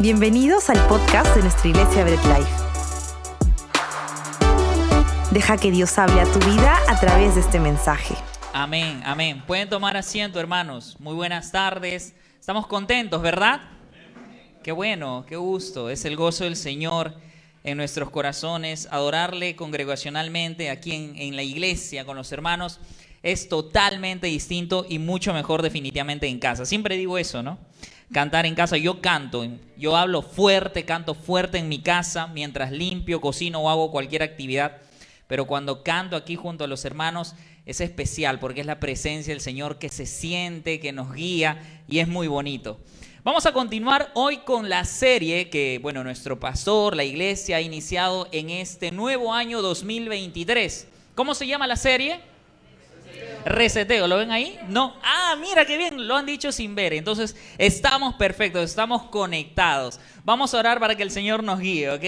Bienvenidos al podcast de nuestra iglesia Bread Life. Deja que Dios hable a tu vida a través de este mensaje. Amén, amén. Pueden tomar asiento, hermanos. Muy buenas tardes. Estamos contentos, ¿verdad? Qué bueno, qué gusto. Es el gozo del Señor en nuestros corazones. Adorarle congregacionalmente aquí en, en la iglesia con los hermanos es totalmente distinto y mucho mejor definitivamente en casa. Siempre digo eso, ¿no? Cantar en casa. Yo canto, yo hablo fuerte, canto fuerte en mi casa mientras limpio, cocino o hago cualquier actividad. Pero cuando canto aquí junto a los hermanos es especial porque es la presencia del Señor que se siente, que nos guía y es muy bonito. Vamos a continuar hoy con la serie que, bueno, nuestro pastor, la iglesia ha iniciado en este nuevo año 2023. ¿Cómo se llama la serie? Reseteo, ¿lo ven ahí? No. Ah, mira qué bien, lo han dicho sin ver. Entonces, estamos perfectos, estamos conectados. Vamos a orar para que el Señor nos guíe, ¿ok?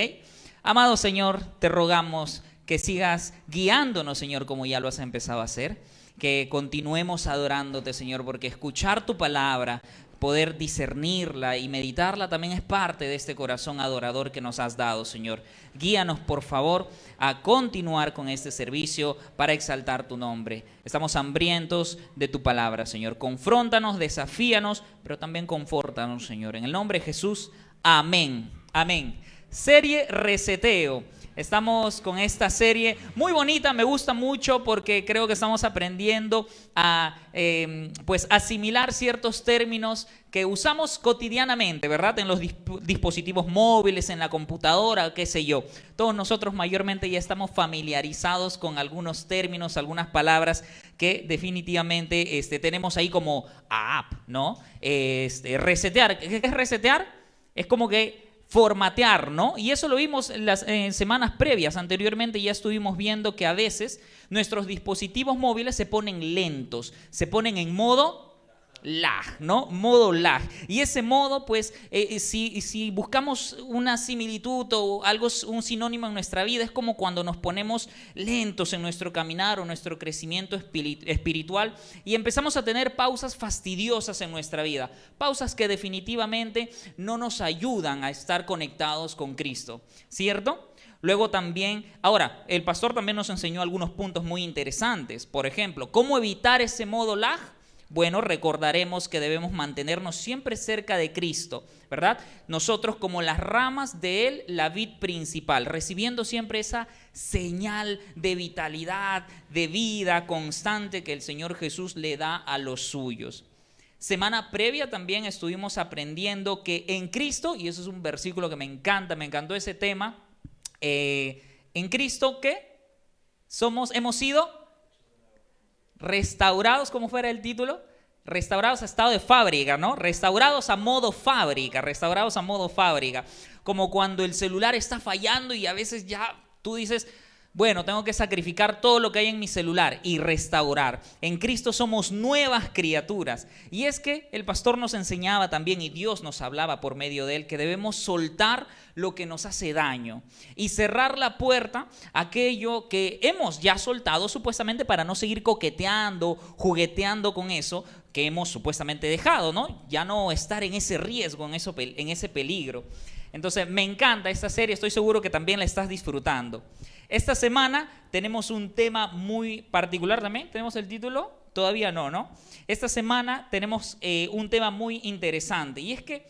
Amado Señor, te rogamos que sigas guiándonos, Señor, como ya lo has empezado a hacer. Que continuemos adorándote, Señor, porque escuchar tu palabra poder discernirla y meditarla también es parte de este corazón adorador que nos has dado, Señor. Guíanos, por favor, a continuar con este servicio para exaltar tu nombre. Estamos hambrientos de tu palabra, Señor. Confróntanos, desafíanos, pero también confórtanos, Señor. En el nombre de Jesús, amén. Amén. Serie Reseteo. Estamos con esta serie muy bonita, me gusta mucho porque creo que estamos aprendiendo a em, pues asimilar ciertos términos que usamos cotidianamente, ¿verdad? En los dispositivos móviles, en la computadora, qué sé yo. Todos nosotros mayormente ya estamos familiarizados con algunos términos, algunas palabras que definitivamente este, tenemos ahí como app, ¿no? Este, resetear. ¿Qué es resetear? Es como que formatear, ¿no? Y eso lo vimos en las semanas previas. Anteriormente ya estuvimos viendo que a veces nuestros dispositivos móviles se ponen lentos, se ponen en modo lag, ¿no? Modo lag. Y ese modo, pues, eh, eh, si, si, buscamos una similitud o algo, un sinónimo en nuestra vida, es como cuando nos ponemos lentos en nuestro caminar o nuestro crecimiento espiritual y empezamos a tener pausas fastidiosas en nuestra vida. Pausas que definitivamente no nos ayudan a estar conectados con Cristo, ¿cierto? Luego también, ahora, el pastor también nos enseñó algunos puntos muy interesantes. Por ejemplo, ¿cómo evitar ese modo lag? Bueno, recordaremos que debemos mantenernos siempre cerca de Cristo, ¿verdad? Nosotros como las ramas de Él, la vid principal, recibiendo siempre esa señal de vitalidad, de vida constante que el Señor Jesús le da a los suyos. Semana previa también estuvimos aprendiendo que en Cristo, y eso es un versículo que me encanta, me encantó ese tema, eh, en Cristo que somos, hemos sido restaurados, como fuera el título, restaurados a estado de fábrica, ¿no? Restaurados a modo fábrica, restaurados a modo fábrica. Como cuando el celular está fallando y a veces ya tú dices, bueno, tengo que sacrificar todo lo que hay en mi celular y restaurar. En Cristo somos nuevas criaturas. Y es que el pastor nos enseñaba también, y Dios nos hablaba por medio de él, que debemos soltar lo que nos hace daño y cerrar la puerta a aquello que hemos ya soltado supuestamente para no seguir coqueteando, jugueteando con eso que hemos supuestamente dejado, ¿no? Ya no estar en ese riesgo, en, ese peligro. Entonces, me encanta esta serie, estoy seguro que también la estás disfrutando. Esta semana tenemos un tema muy particular también. ¿Tenemos el título? Todavía no, ¿no? Esta semana tenemos eh, un tema muy interesante y es que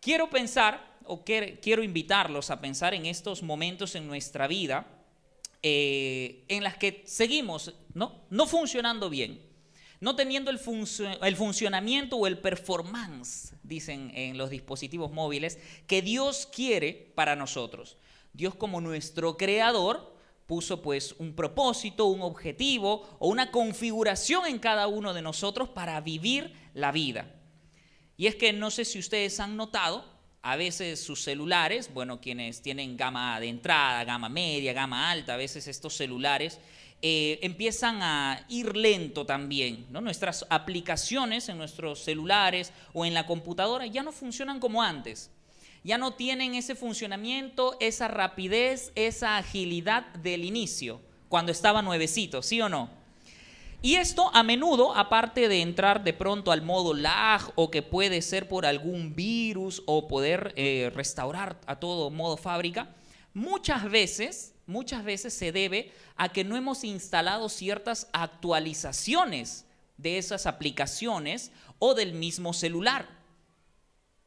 quiero pensar o quiero invitarlos a pensar en estos momentos en nuestra vida eh, en las que seguimos ¿no? no funcionando bien, no teniendo el, el, funcionamiento o el performance, dicen en los dispositivos móviles, que Dios quiere para nosotros. Dios como nuestro creador puso pues un propósito, un objetivo o una configuración en cada uno de nosotros para vivir la vida. Y es que no sé si ustedes han notado, a veces sus celulares, bueno, quienes tienen gama de entrada, gama media, gama alta, a veces estos celulares eh, empiezan a ir lento también. ¿no? Nuestras aplicaciones en nuestros celulares o en la computadora ya no funcionan como antes ya no tienen ese funcionamiento, esa rapidez, esa agilidad del inicio, cuando estaba nuevecito, ¿sí o no? Y esto a menudo, aparte de entrar de pronto al modo lag o que puede ser por algún virus o poder eh, restaurar a todo modo fábrica, muchas veces, muchas veces se debe a que no hemos instalado ciertas actualizaciones de esas aplicaciones o del mismo celular.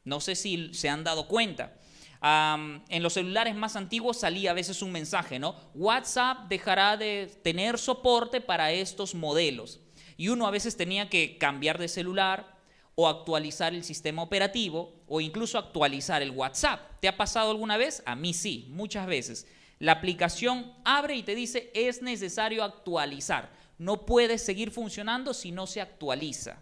No sé si se han dado cuenta. en los celulares más antiguos salía a veces un mensaje, ¿no? WhatsApp dejará de tener soporte para estos modelos. Y uno a veces tenía que cambiar de celular o actualizar el sistema operativo o incluso actualizar el WhatsApp. ¿Te ha pasado alguna vez? A mí sí, muchas veces. La aplicación abre y te dice es necesario actualizar. No puede seguir funcionando si no se actualiza.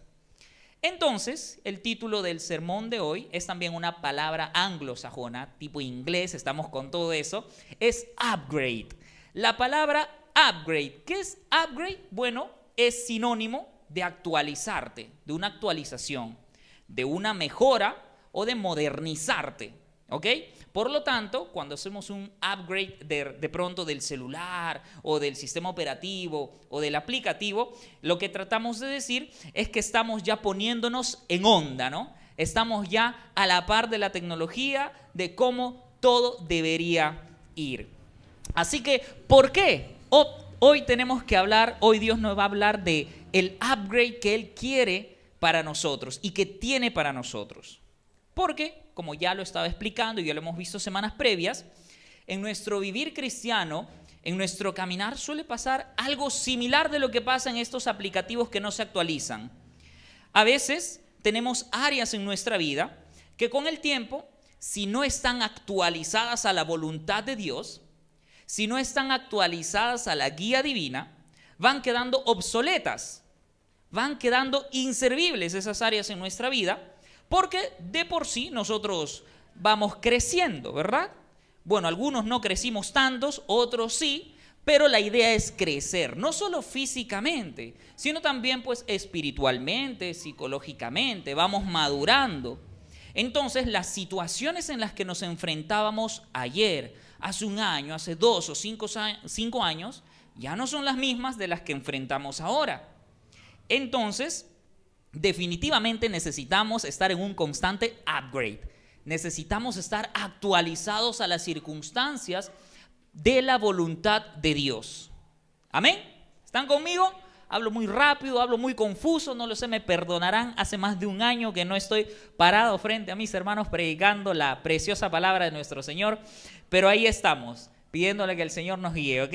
Entonces, el título del sermón de hoy es también una palabra anglosajona, tipo inglés, estamos con todo eso, es upgrade. La palabra upgrade, ¿qué es upgrade? Bueno, es sinónimo de actualizarte, de una actualización, de una mejora o de modernizarte, ¿ok? Por lo tanto, cuando hacemos un upgrade de, pronto del celular o del sistema operativo o del aplicativo, lo que tratamos de decir es que estamos ya poniéndonos en onda, ¿no? Estamos ya a la par de la tecnología, de cómo todo debería ir. Así que, ¿por qué? Hoy tenemos que hablar, hoy Dios nos va a hablar de el upgrade que Él quiere para nosotros y que tiene para nosotros. Porque como ya lo estaba explicando y ya lo hemos visto semanas previas, en nuestro vivir cristiano, en nuestro caminar suele pasar algo similar de lo que pasa en estos aplicativos que no se actualizan. A veces tenemos áreas en nuestra vida que con el tiempo, si no están actualizadas a la voluntad de Dios, si no están actualizadas a la guía divina, van quedando obsoletas, van quedando inservibles esas áreas en nuestra vida porque de por sí nosotros vamos creciendo, ¿verdad? Bueno, algunos no crecimos tantos, otros sí, pero la idea es crecer, no solo físicamente, sino también pues espiritualmente, psicológicamente, vamos madurando. Entonces las situaciones en las que nos enfrentábamos ayer, hace un año, hace dos o cinco, cinco años, ya no son las mismas de las que enfrentamos ahora. Entonces, definitivamente necesitamos estar en un constante upgrade. Necesitamos estar actualizados a las circunstancias de la voluntad de Dios. Amén. ¿Están conmigo? Hablo muy rápido, hablo muy confuso, no lo sé, me perdonarán. Hace más de un año que no estoy parado frente a mis hermanos predicando la preciosa palabra de nuestro Señor, pero ahí estamos, pidiéndole que el Señor nos guíe, ¿ok?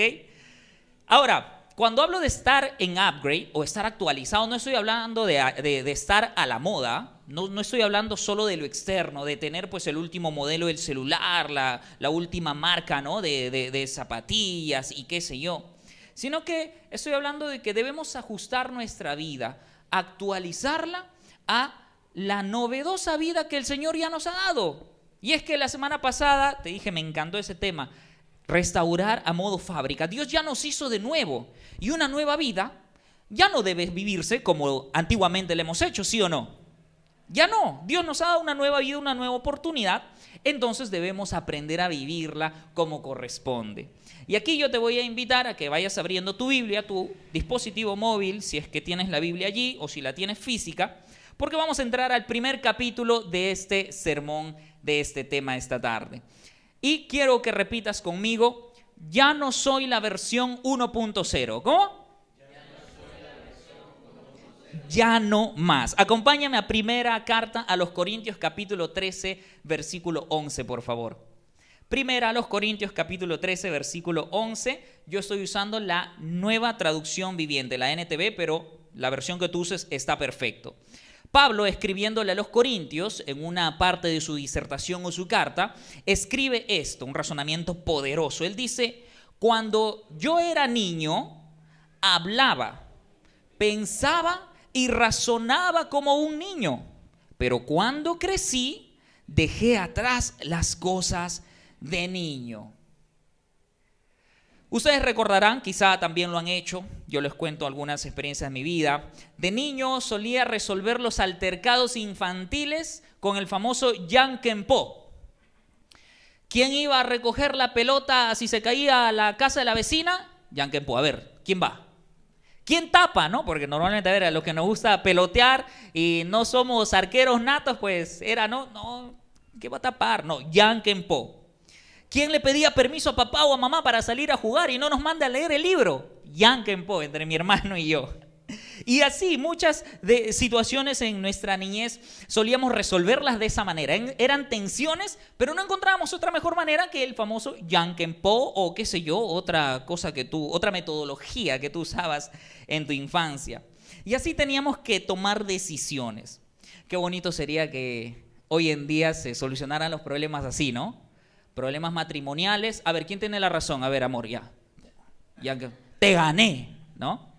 Ahora, cuando hablo de estar en upgrade o estar actualizado, no estoy hablando de, estar a la moda, no, estoy hablando solo de lo externo, de tener pues el último modelo del celular, la, última marca ¿no? de, de zapatillas y qué sé yo, sino que estoy hablando de que debemos ajustar nuestra vida, actualizarla a la novedosa vida que el Señor ya nos ha dado. Y es que la semana pasada, te dije, me encantó ese tema, restaurar a modo fábrica. Dios ya nos hizo de nuevo y una nueva vida ya no debe vivirse como antiguamente le hemos hecho, ¿sí o no? Ya no, Dios nos ha dado una nueva vida, una nueva oportunidad, entonces debemos aprender a vivirla como corresponde. Y aquí yo te voy a invitar a que vayas abriendo tu Biblia, tu dispositivo móvil, si es que tienes la Biblia allí o si la tienes física, porque vamos a entrar al primer capítulo de este sermón, de este tema esta tarde. Y quiero que repitas conmigo, ya no soy la versión 1.0. ¿Cómo? Ya no más. Acompáñame a primera carta a los Corintios capítulo 13, versículo 11, por favor. Primera a los Corintios capítulo 13, versículo 11. Yo estoy usando la nueva traducción viviente, la NTV, pero la versión que tú uses está perfecto. Pablo, escribiéndole a los Corintios, en una parte de su disertación o su carta, escribe esto, un razonamiento poderoso. Él dice, cuando yo era niño, hablaba, pensaba y razonaba como un niño, pero cuando crecí, dejé atrás las cosas de niño. Ustedes recordarán, quizá también lo han hecho, yo les cuento algunas experiencias de mi vida. De niño solía resolver los altercados infantiles con el famoso Po. ¿Quién iba a recoger la pelota si se caía a la casa de la vecina? Po. A ver, ¿quién va? ¿Quién tapa, no? Porque normalmente, a ver, a los que nos gusta pelotear y no somos arqueros natos, pues era, no, no, ¿qué va a tapar? No, Po. ¿Quién le pedía permiso a papá o a mamá para salir a jugar y no nos manda a leer el libro? Po, entre mi hermano y yo. Y así muchas de situaciones en nuestra niñez solíamos resolverlas de esa manera. Eran tensiones, pero no encontrábamos otra mejor manera que el famoso Po o qué sé yo, otra cosa que tú, otra metodología que tú usabas en tu infancia. Y así teníamos que tomar decisiones. Qué bonito sería que hoy en día se solucionaran los problemas así, ¿no? Problemas matrimoniales. A ver, ¿quién tiene la razón? A ver, amor, ya. Ya te gané, ¿no?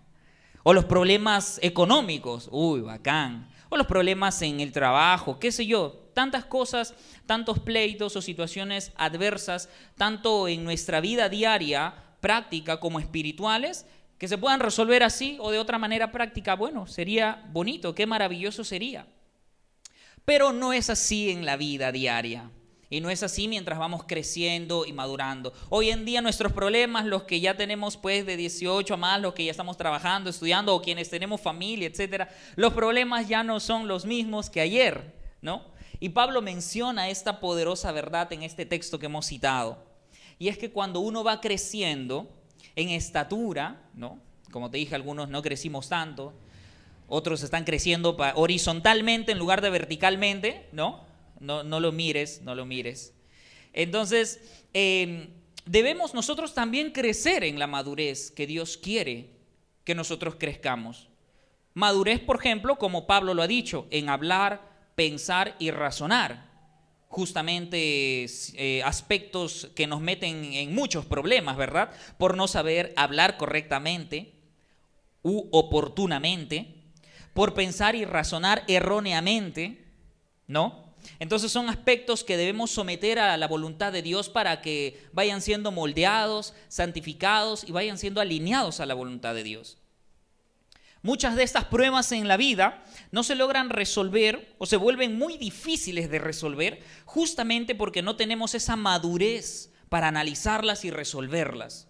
O los problemas económicos, uy, bacán. O los problemas en el trabajo, qué sé yo. Tantas cosas, tantos pleitos o situaciones adversas, tanto en nuestra vida diaria, práctica como espirituales, que se puedan resolver así o de otra manera práctica. Bueno, sería bonito, qué maravilloso sería. Pero no es así en la vida diaria. Y no es así mientras vamos creciendo y madurando. Hoy en día nuestros problemas, los que ya tenemos pues de 18 a más, los que ya estamos trabajando, estudiando o quienes tenemos familia, etcétera, los problemas ya no son los mismos que ayer, ¿no? Y Pablo menciona esta poderosa verdad en este texto que hemos citado. Y es que cuando uno va creciendo en estatura, ¿no? Como te dije, algunos no crecimos tanto, otros están creciendo horizontalmente en lugar de verticalmente, ¿no? No, lo mires, no lo mires. Entonces, em, debemos nosotros también crecer en la madurez que Dios quiere que nosotros crezcamos. Madurez, por ejemplo, como Pablo lo ha dicho, en hablar, pensar y razonar. Justamente eh, aspectos que nos meten en muchos problemas, ¿verdad? Por no saber hablar correctamente u oportunamente, por pensar y razonar erróneamente, ¿no? Entonces son aspectos que debemos someter a la voluntad de Dios para que vayan siendo moldeados, santificados y vayan siendo alineados a la voluntad de Dios. Muchas de estas pruebas en la vida no se logran resolver o se vuelven muy difíciles de resolver justamente porque no tenemos esa madurez para analizarlas y resolverlas.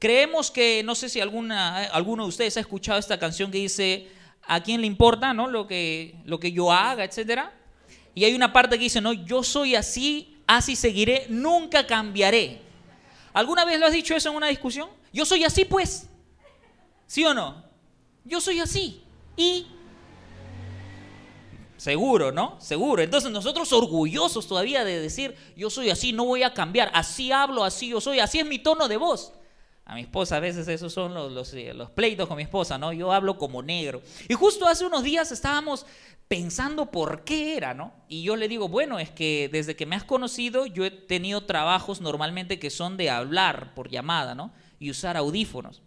Creemos que, no sé si alguno de ustedes ha escuchado esta canción que dice, ¿a quién le importa ¿no? lo, que, lo que yo haga, etcétera? Y hay una parte que dice, no, yo soy así, así seguiré, nunca cambiaré. ¿Alguna vez lo has dicho eso en una discusión? Yo soy así, pues. ¿Sí o no? Yo soy así. Y... Seguro, ¿no? Seguro. Entonces nosotros orgullosos todavía de decir, yo soy así, no voy a cambiar, así hablo, así yo soy, así es mi tono de voz. A mi esposa a veces esos son los, los, eh, los, pleitos con mi esposa, ¿no? Yo hablo como negro. Y justo hace unos días estábamos pensando por qué era, ¿no? Y yo le digo, bueno, es que desde que me has conocido yo he tenido trabajos normalmente que son de hablar por llamada, ¿no? Y usar audífonos.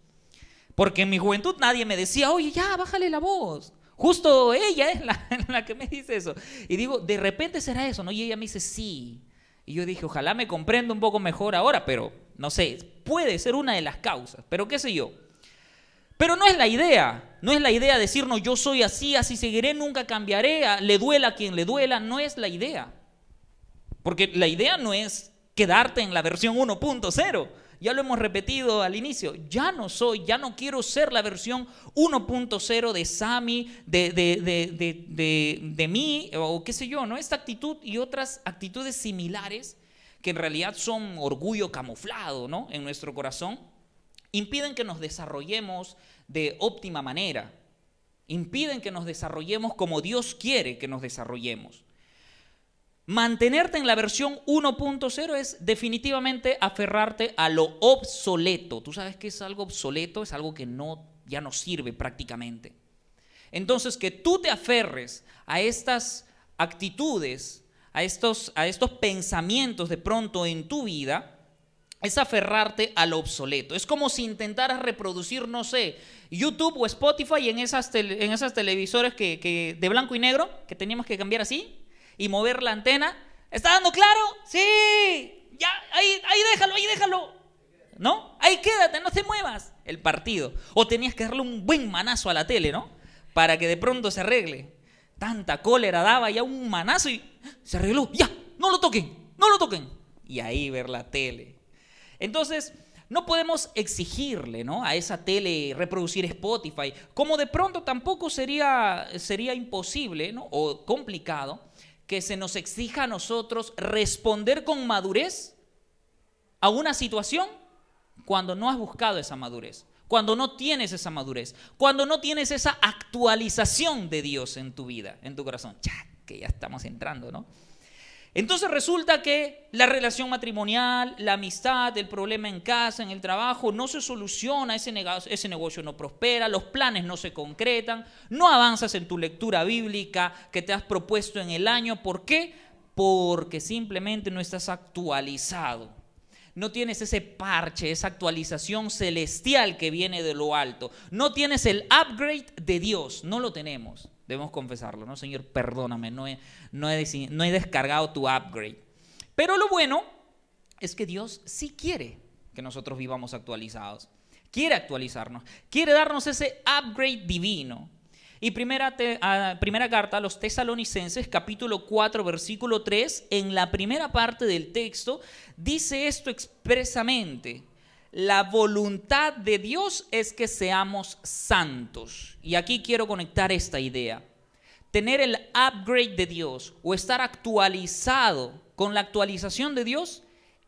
Porque en mi juventud nadie me decía, oye, ya, bájale la voz. Justo ella es la, la que me dice eso. Y digo, de repente será eso, ¿no? Y ella me dice, sí. Y yo dije, ojalá me comprenda un poco mejor ahora, pero no sé, puede ser una de las causas, pero qué sé yo. Pero no es la idea, no es la idea decirnos yo soy así, así seguiré, nunca cambiaré, le duela a quien le duela, no es la idea. Porque la idea no es quedarte en la versión 1.0. Ya lo hemos repetido al inicio, ya no soy, ya no quiero ser la versión 1.0 de Sami, de, de, de, mí, o qué sé yo, ¿no? Esta actitud y otras actitudes similares que en realidad son orgullo camuflado, ¿no? En nuestro corazón impiden que nos desarrollemos de óptima manera, impiden que nos desarrollemos como Dios quiere que nos desarrollemos. Mantenerte en la versión 1.0 es definitivamente aferrarte a lo obsoleto. Tú sabes que es algo obsoleto, es algo que no ya no sirve prácticamente. Entonces, que tú te aferres a estas actitudes, a estos, a estos pensamientos de pronto en tu vida, es aferrarte a lo obsoleto. Es como si intentaras reproducir, no sé, YouTube o Spotify en esas, en esas televisores que, de blanco y negro, que teníamos que cambiar así, y mover la antena. ¿Está dando claro? Sí. Ya, ahí, ahí déjalo, ahí déjalo. ¿No? Ahí quédate, no te muevas. El partido. O tenías que darle un buen manazo a la tele, ¿no? Para que de pronto se arregle. Tanta cólera daba ya un manazo y se arregló. Ya, no lo toquen, no lo toquen. Y ahí ver la tele. Entonces, no podemos exigirle ¿no? a esa tele reproducir Spotify, como de pronto tampoco sería, sería imposible ¿no? o complicado que se nos exija a nosotros responder con madurez a una situación cuando no has buscado esa madurez, cuando no tienes esa madurez, cuando no tienes esa actualización de Dios en tu vida, en tu corazón. Ya, que ya estamos entrando, ¿no? Entonces resulta que la relación matrimonial, la amistad, el problema en casa, en el trabajo, no se soluciona, ese negocio, ese negocio no prospera, los planes no se concretan, no avanzas en tu lectura bíblica que te has propuesto en el año. ¿Por qué? Porque simplemente no estás actualizado. No tienes ese parche, esa actualización celestial que viene de lo alto. No tienes el upgrade de Dios, no lo tenemos. Debemos confesarlo, ¿no? Señor, perdóname, no he, descargado tu upgrade. Pero lo bueno es que Dios sí quiere que nosotros vivamos actualizados. Quiere actualizarnos, quiere darnos ese upgrade divino. Y primera, primera carta a los tesalonicenses, capítulo 4, versículo 3, en la primera parte del texto, dice esto expresamente la voluntad de Dios es que seamos santos. Y aquí quiero conectar esta idea. Tener el upgrade de Dios o estar actualizado con la actualización de Dios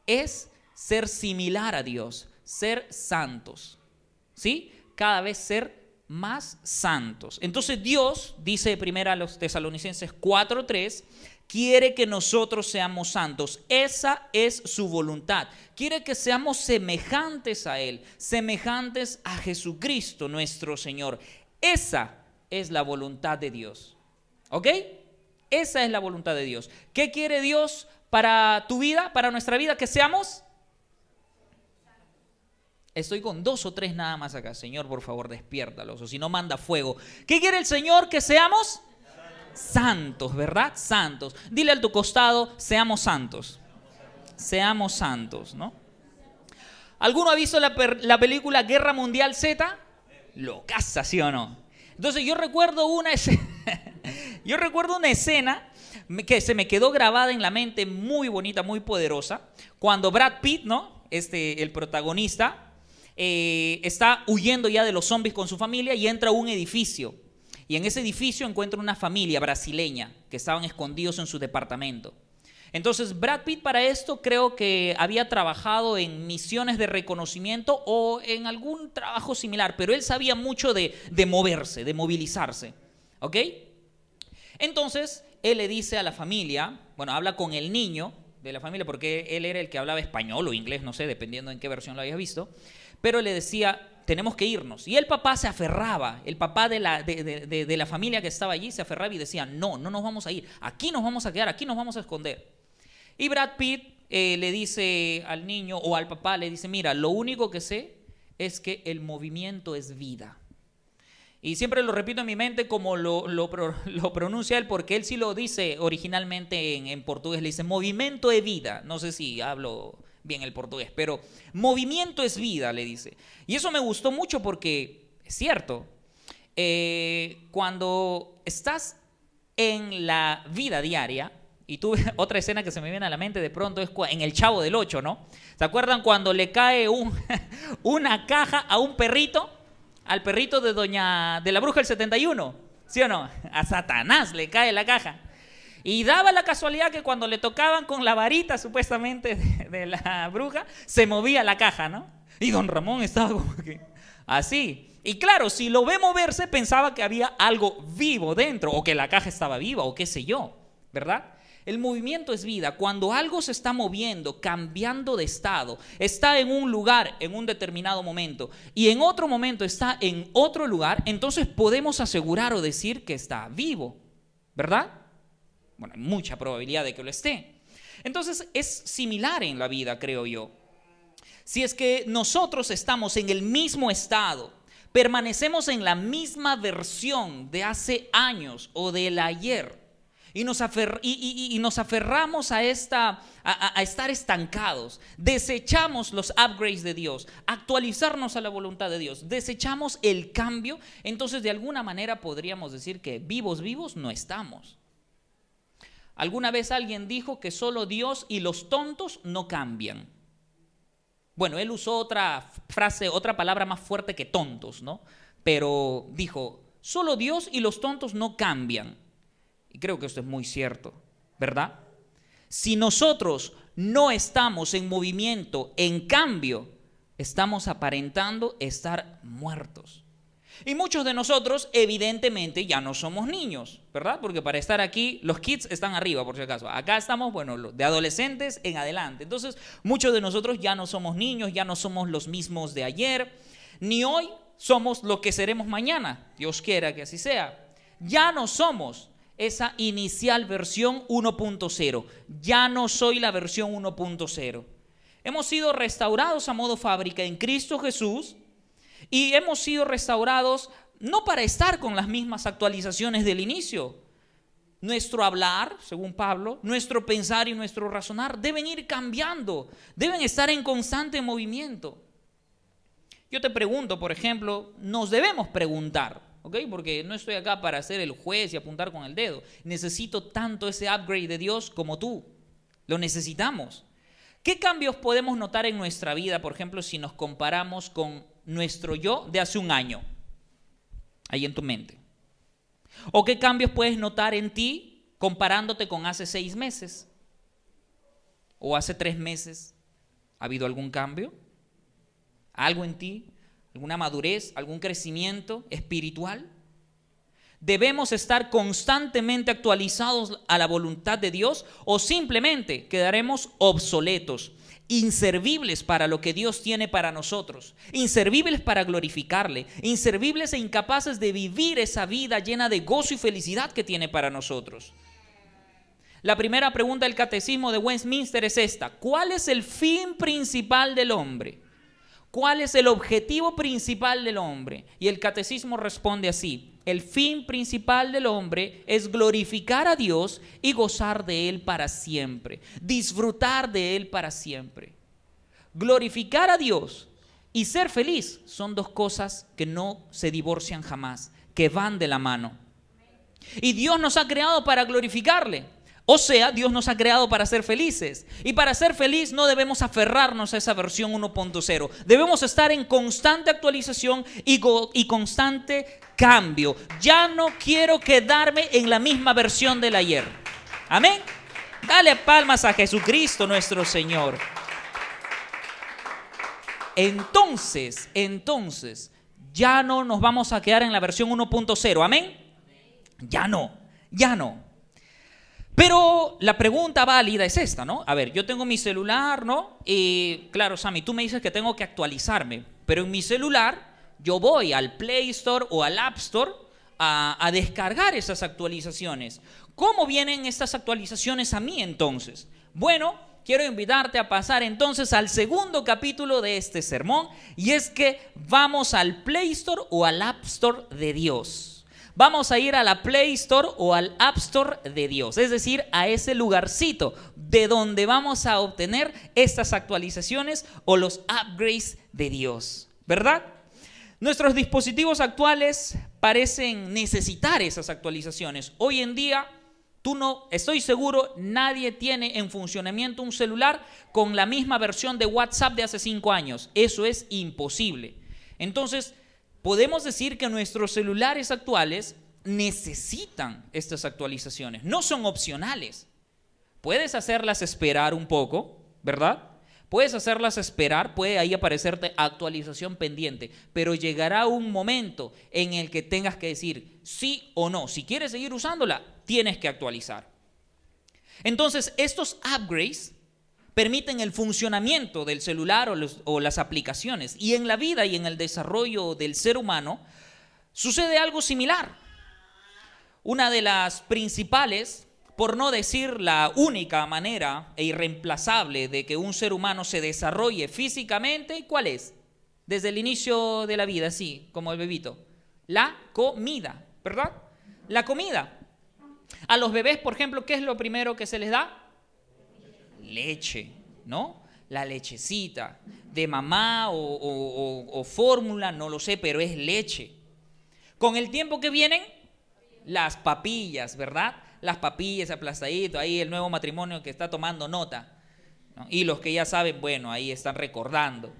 es ser similar a Dios, ser santos. ¿Sí? Cada vez ser más santos. Entonces Dios, dice primero a los tesalonicenses 4:3, quiere que nosotros seamos santos. Esa es su voluntad. Quiere que seamos semejantes a Él, semejantes a Jesucristo nuestro Señor. Esa es la voluntad de Dios. ¿Ok? Esa es la voluntad de Dios. ¿Qué quiere Dios para tu vida, para nuestra vida? Que seamos... Estoy con dos o tres nada más acá. Señor, por favor, despiértalos. O si no, manda fuego. ¿Qué quiere el Señor? Que seamos santos, ¿verdad? Santos. Dile al tu costado, seamos santos. Seamos santos, ¿no? ¿Alguno ha visto la, película Guerra Mundial Z? Lo casa, ¿sí o no? Entonces yo recuerdo una escena, yo recuerdo una escena que se me quedó grabada en la mente, muy bonita, muy poderosa, cuando Brad Pitt, ¿no? Este, el protagonista, eh, está huyendo ya de los zombies con su familia y entra a un edificio y en ese edificio encuentra una familia brasileña que estaban escondidos en su departamento. Entonces Brad Pitt para esto creo que había trabajado en misiones de reconocimiento o en algún trabajo similar, pero él sabía mucho de, moverse, de movilizarse. ¿Ok? Entonces él le dice a la familia, bueno, habla con el niño de la familia, porque él era el que hablaba español o inglés, no sé, dependiendo en qué versión lo hayas visto, pero le decía, tenemos que irnos. Y el papá se aferraba, el papá de la, de, la familia que estaba allí se aferraba y decía, no, no nos vamos a ir, aquí nos vamos a quedar, aquí nos vamos a esconder. Y Brad Pitt eh, le dice al niño o al papá, le dice, mira, lo único que sé es que el movimiento es vida. Y siempre lo repito en mi mente como lo, lo, pronuncia él, porque él sí lo dice originalmente en, en portugués, le dice, movimiento es vida. No sé si hablo bien el portugués, pero movimiento es vida, le dice. Y eso me gustó mucho porque es cierto, eh, cuando estás en la vida diaria, y tuve otra escena que se me viene a la mente de pronto es en el Chavo del 8, ¿no? ¿Se acuerdan cuando le cae un, una caja a un perrito? Al perrito de doña de la bruja del 71, ¿sí o no? A Satanás le cae la caja. Y daba la casualidad que cuando le tocaban con la varita supuestamente de, la bruja, se movía la caja, ¿no? Y don Ramón estaba como que así. Y claro, si lo ve moverse, pensaba que había algo vivo dentro, o que la caja estaba viva, o qué sé yo, ¿verdad? El movimiento es vida. Cuando algo se está moviendo, cambiando de estado, está en un lugar en un determinado momento y en otro momento está en otro lugar, entonces podemos asegurar o decir que está vivo, ¿verdad? Bueno, hay mucha probabilidad de que lo esté. Entonces es similar en la vida, creo yo. Si es que nosotros estamos en el mismo estado, permanecemos en la misma versión de hace años o del ayer, y nos, y, nos aferramos a, esta, a, estar estancados, desechamos los upgrades de Dios, actualizarnos a la voluntad de Dios, desechamos el cambio, entonces de alguna manera podríamos decir que vivos, vivos no estamos. Alguna vez alguien dijo que solo Dios y los tontos no cambian. Bueno, él usó otra frase, otra palabra más fuerte que tontos, ¿no? Pero dijo, solo Dios y los tontos no cambian. Y creo que esto es muy cierto, ¿verdad? Si nosotros no estamos en movimiento, en cambio, estamos aparentando estar muertos. Y muchos de nosotros, evidentemente, ya no somos niños, ¿verdad? Porque para estar aquí, los kids están arriba, por si acaso. Acá estamos, bueno, de adolescentes en adelante. Entonces, muchos de nosotros ya no somos niños, ya no somos los mismos de ayer, ni hoy somos lo que seremos mañana. Dios quiera que así sea. Ya no somos esa inicial versión 1.0. Ya no soy la versión 1.0. Hemos sido restaurados a modo fábrica en Cristo Jesús y hemos sido restaurados no para estar con las mismas actualizaciones del inicio. Nuestro hablar, según Pablo, nuestro pensar y nuestro razonar deben ir cambiando, deben estar en constante movimiento. Yo te pregunto, por ejemplo, nos debemos preguntar, ¿ok? Porque no estoy acá para ser el juez y apuntar con el dedo. Necesito tanto ese upgrade de Dios como tú. Lo necesitamos. ¿Qué cambios podemos notar en nuestra vida, por ejemplo, si nos comparamos con nuestro yo de hace un año, ahí en tu mente? ¿O qué cambios puedes notar en ti comparándote con hace seis meses? ¿O hace tres meses? ¿Ha habido algún cambio? ¿Algo en ti? ¿Alguna madurez? ¿Algún crecimiento espiritual? ¿Debemos estar constantemente actualizados a la voluntad de Dios o simplemente quedaremos obsoletos inservibles para lo que Dios tiene para nosotros, inservibles para glorificarle, inservibles e incapaces de vivir esa vida llena de gozo y felicidad que tiene para nosotros. La primera pregunta del catecismo de Westminster es esta, ¿cuál es el fin principal del hombre? ¿Cuál es el objetivo principal del hombre? Y el catecismo responde así, el fin principal del hombre es glorificar a Dios y gozar de Él para siempre, disfrutar de Él para siempre. Glorificar a Dios y ser feliz son dos cosas que no se divorcian jamás, que van de la mano. Y Dios nos ha creado para glorificarle. O sea, Dios nos ha creado para ser felices. Y para ser feliz no debemos aferrarnos a esa versión 1.0. Debemos estar en constante actualización y, y, constante cambio. Ya no quiero quedarme en la misma versión del ayer. Amén. Dale palmas a Jesucristo nuestro Señor. Entonces, entonces, ya no nos vamos a quedar en la versión 1.0. Amén. Ya no, ya no. Pero la pregunta válida es esta, ¿no? A ver, yo tengo mi celular, ¿no? Y claro, Sammy, tú me dices que tengo que actualizarme, pero en mi celular yo voy al Play Store o al App Store a, a descargar esas actualizaciones. ¿Cómo vienen estas actualizaciones a mí entonces? Bueno, quiero invitarte a pasar entonces al segundo capítulo de este sermón y es que vamos al Play Store o al App Store de Dios vamos a ir a la Play Store o al App Store de Dios, es decir, a ese lugarcito de donde vamos a obtener estas actualizaciones o los upgrades de Dios, ¿verdad? Nuestros dispositivos actuales parecen necesitar esas actualizaciones. Hoy en día, tú no, estoy seguro, nadie tiene en funcionamiento un celular con la misma versión de WhatsApp de hace cinco años. Eso es imposible. Entonces, podemos decir que nuestros celulares actuales necesitan estas actualizaciones, no son opcionales. Puedes hacerlas esperar un poco, ¿verdad? Puedes hacerlas esperar, puede ahí aparecerte actualización pendiente, pero llegará un momento en el que tengas que decir sí o no. Si quieres seguir usándola, tienes que actualizar. Entonces, estos upgrades permiten el funcionamiento del celular o, las aplicaciones. Y en la vida y en el desarrollo del ser humano sucede algo similar. Una de las principales, por no decir la única manera e irreemplazable de que un ser humano se desarrolle físicamente, ¿cuál es? Desde el inicio de la vida, sí, como el bebito. La comida, ¿verdad? La comida. A los bebés, por ejemplo, ¿qué es lo primero que se les da? Leche, ¿no? La lechecita de mamá o, fórmula, no lo sé, pero es leche. Con el tiempo que vienen, las papillas, ¿verdad? Las papillas aplastadito, ahí el nuevo matrimonio que está tomando nota. Y los que ya saben, bueno, ahí están recordando.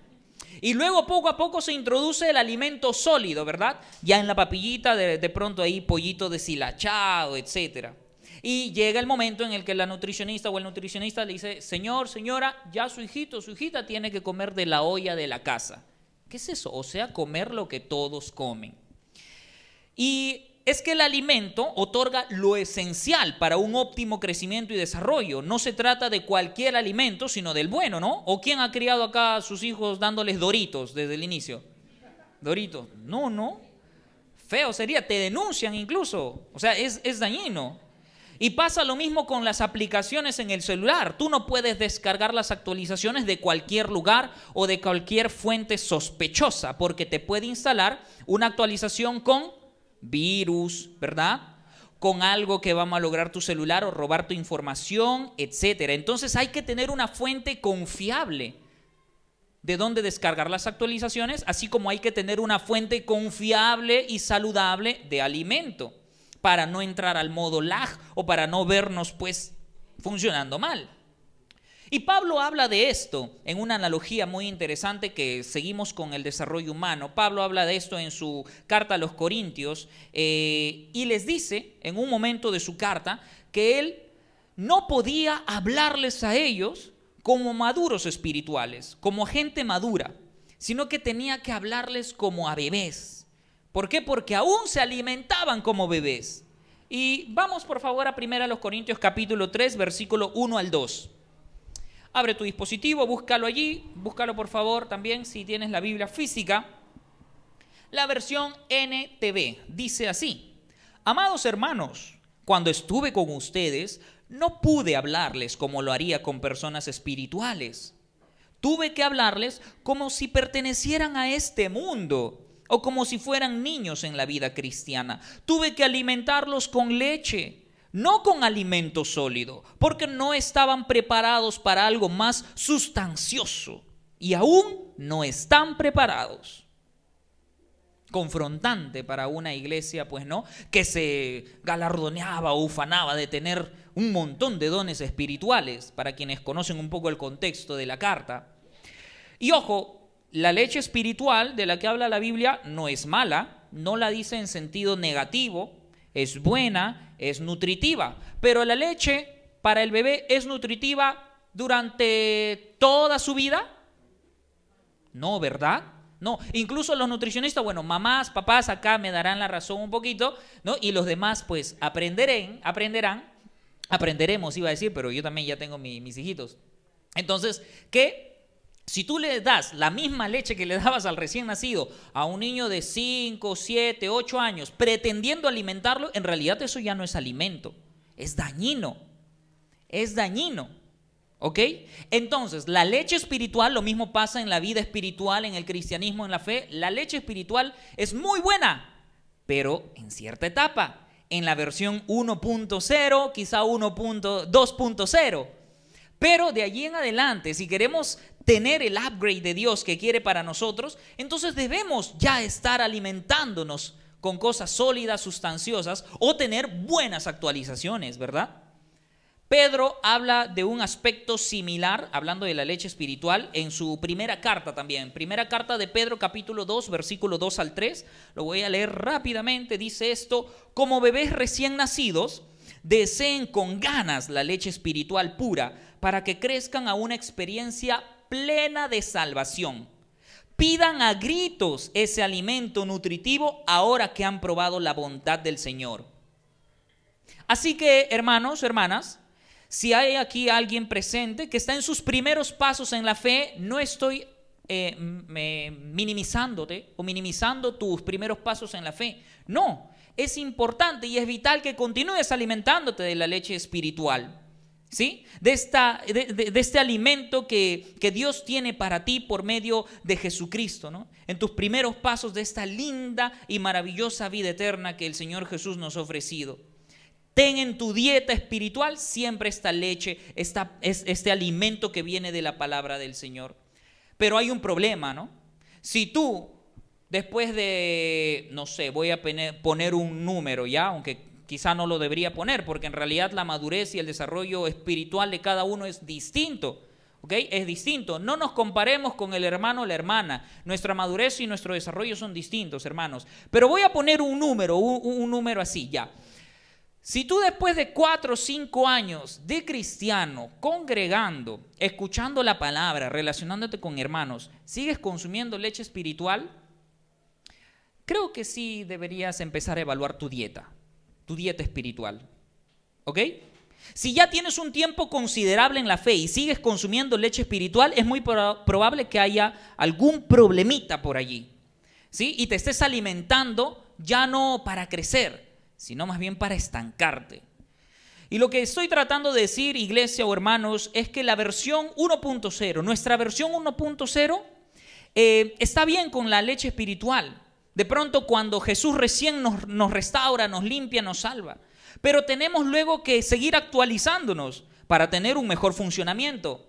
Y luego poco a poco se introduce el alimento sólido, ¿verdad? Ya en la papillita de, de pronto ahí pollito deshilachado, etcétera. Y llega el momento en el que la nutricionista o el nutricionista le dice, señor, señora, ya su hijito, su hijita tiene que comer de la olla de la casa. ¿Qué es eso? O sea, comer lo que todos comen. Y es que el alimento otorga lo esencial para un óptimo crecimiento y desarrollo. No se trata de cualquier alimento, sino del bueno, ¿no? ¿O quién ha criado acá a sus hijos dándoles doritos desde el inicio? Doritos. No, no. Feo sería, te denuncian incluso. O sea, es, es dañino. Y pasa lo mismo con las aplicaciones en el celular. Tú no puedes descargar las actualizaciones de cualquier lugar o de cualquier fuente sospechosa porque te puede instalar una actualización con virus, ¿verdad? Con algo que va a malograr tu celular o robar tu información, etc. Entonces hay que tener una fuente confiable de dónde descargar las actualizaciones, así como hay que tener una fuente confiable y saludable de alimento para no entrar al modo lag o para no vernos pues funcionando mal. Y Pablo habla de esto en una analogía muy interesante que seguimos con el desarrollo humano. Pablo habla de esto en su carta a los Corintios eh, y les dice en un momento de su carta que él no podía hablarles a ellos como maduros espirituales, como gente madura, sino que tenía que hablarles como a bebés ¿Por qué? Porque aún se alimentaban como bebés. Y vamos por favor a 1 Corintios capítulo 3, versículo 1 al 2. Abre tu dispositivo, búscalo allí, búscalo por favor también si tienes la Biblia física. La versión NTV dice así, amados hermanos, cuando estuve con ustedes, no pude hablarles como lo haría con personas espirituales. Tuve que hablarles como si pertenecieran a este mundo o como si fueran niños en la vida cristiana. Tuve que alimentarlos con leche, no con alimento sólido, porque no estaban preparados para algo más sustancioso y aún no están preparados. Confrontante para una iglesia, pues no, que se galardoneaba o ufanaba de tener un montón de dones espirituales, para quienes conocen un poco el contexto de la carta. Y ojo, la leche espiritual de la que habla la Biblia no es mala, no la dice en sentido negativo, es buena, es nutritiva, pero la leche para el bebé es nutritiva durante toda su vida. No, ¿verdad? No, incluso los nutricionistas, bueno, mamás, papás acá me darán la razón un poquito, ¿no? Y los demás pues aprenderán, aprenderán, aprenderemos, iba a decir, pero yo también ya tengo mis hijitos. Entonces, ¿qué? Si tú le das la misma leche que le dabas al recién nacido a un niño de 5, 7, 8 años, pretendiendo alimentarlo, en realidad eso ya no es alimento, es dañino, es dañino. ¿Ok? Entonces, la leche espiritual, lo mismo pasa en la vida espiritual, en el cristianismo, en la fe. La leche espiritual es muy buena, pero en cierta etapa. En la versión 1.0, quizá 1.2.0. Pero de allí en adelante, si queremos tener el upgrade de Dios que quiere para nosotros, entonces debemos ya estar alimentándonos con cosas sólidas, sustanciosas o tener buenas actualizaciones, ¿verdad? Pedro habla de un aspecto similar, hablando de la leche espiritual, en su primera carta también. Primera carta de Pedro capítulo 2, versículo 2 al 3. Lo voy a leer rápidamente. Dice esto, como bebés recién nacidos, deseen con ganas la leche espiritual pura para que crezcan a una experiencia plena de salvación. Pidan a gritos ese alimento nutritivo ahora que han probado la bondad del Señor. Así que, hermanos, hermanas, si hay aquí alguien presente que está en sus primeros pasos en la fe, no estoy eh, minimizándote o minimizando tus primeros pasos en la fe. No, es importante y es vital que continúes alimentándote de la leche espiritual. ¿Sí? De, esta, de, este alimento que, que, Dios tiene para ti por medio de Jesucristo, ¿no? En tus primeros pasos de esta linda y maravillosa vida eterna que el Señor Jesús nos ha ofrecido. Ten en tu dieta espiritual siempre esta leche, esta, este alimento que viene de la palabra del Señor. Pero hay un problema, ¿no? Si tú, después de, no sé, voy a poner un número ya, aunque quizá no lo debería poner, porque en realidad la madurez y el desarrollo espiritual de cada uno es distinto. ¿ok? Es distinto. No nos comparemos con el hermano o la hermana. Nuestra madurez y nuestro desarrollo son distintos, hermanos. Pero voy a poner un número, un, número así, ya. Si tú después de cuatro o cinco años de cristiano, congregando, escuchando la palabra, relacionándote con hermanos, sigues consumiendo leche espiritual, creo que sí deberías empezar a evaluar tu dieta, tu dieta espiritual. ¿Ok? Si ya tienes un tiempo considerable en la fe y sigues consumiendo leche espiritual, es muy probable que haya algún problemita por allí. ¿Sí? Y te estés alimentando ya no para crecer, sino más bien para estancarte. Y lo que estoy tratando de decir, iglesia o hermanos, es que la versión 1.0, nuestra versión 1.0, eh, está bien con la leche espiritual. De pronto cuando Jesús recién nos restaura, nos limpia, nos salva. Pero tenemos luego que seguir actualizándonos para tener un mejor funcionamiento,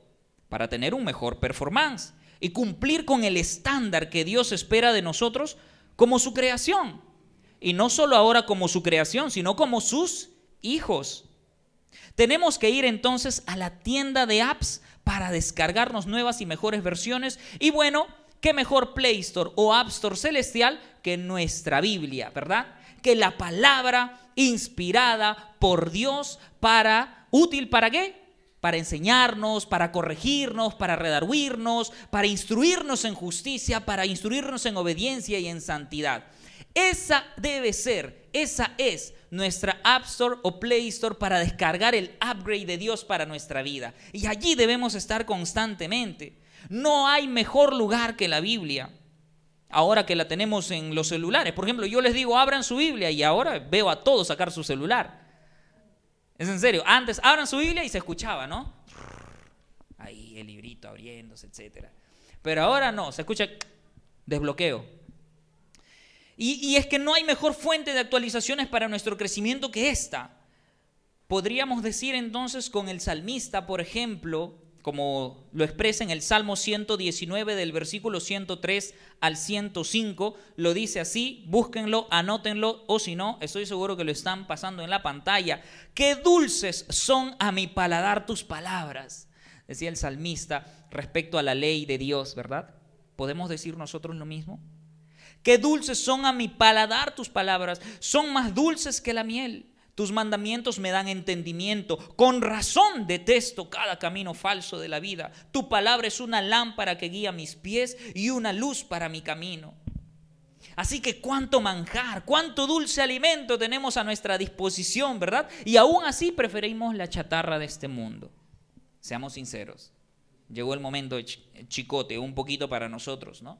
para tener un mejor performance y cumplir con el estándar que Dios espera de nosotros como su creación. Y no solo ahora como su creación, sino como sus hijos. Tenemos que ir entonces a la tienda de apps para descargarnos nuevas y mejores versiones. Y bueno, ¿qué mejor Play Store o App Store celestial que nuestra Biblia, verdad? Que la palabra inspirada por Dios para, útil para qué? Para enseñarnos, para corregirnos, para redarguirnos, para instruirnos en justicia, para instruirnos en obediencia y en santidad. Esa debe ser, esa es nuestra App Store o Play Store para descargar el upgrade de Dios para nuestra vida. Y allí debemos estar constantemente. No hay mejor lugar que la Biblia ahora que la tenemos en los celulares. Por ejemplo, yo les digo, abran su Biblia y ahora veo a todos sacar su celular. Es en serio, antes abran su Biblia y se escuchaba, ¿no? Ahí el librito abriéndose, etc. Pero ahora no, se escucha desbloqueo. Y, y es que no hay mejor fuente de actualizaciones para nuestro crecimiento que esta. Podríamos decir entonces con el salmista, por ejemplo, como lo expresa en el Salmo 119 del versículo 103 al 105, lo dice así, búsquenlo, anótenlo, o si no, estoy seguro que lo están pasando en la pantalla. Qué dulces son a mi paladar tus palabras, decía el salmista respecto a la ley de Dios, ¿verdad? ¿Podemos decir nosotros lo mismo? Qué dulces son a mi paladar tus palabras, son más dulces que la miel tus mandamientos me dan entendimiento. Con razón detesto cada camino falso de la vida. Tu palabra es una lámpara que guía mis pies y una luz para mi camino. Así que cuánto manjar, cuánto dulce alimento tenemos a nuestra disposición, ¿verdad? Y aún así preferimos la chatarra de este mundo. Seamos sinceros. Llegó el momento chicote, un poquito para nosotros, ¿no?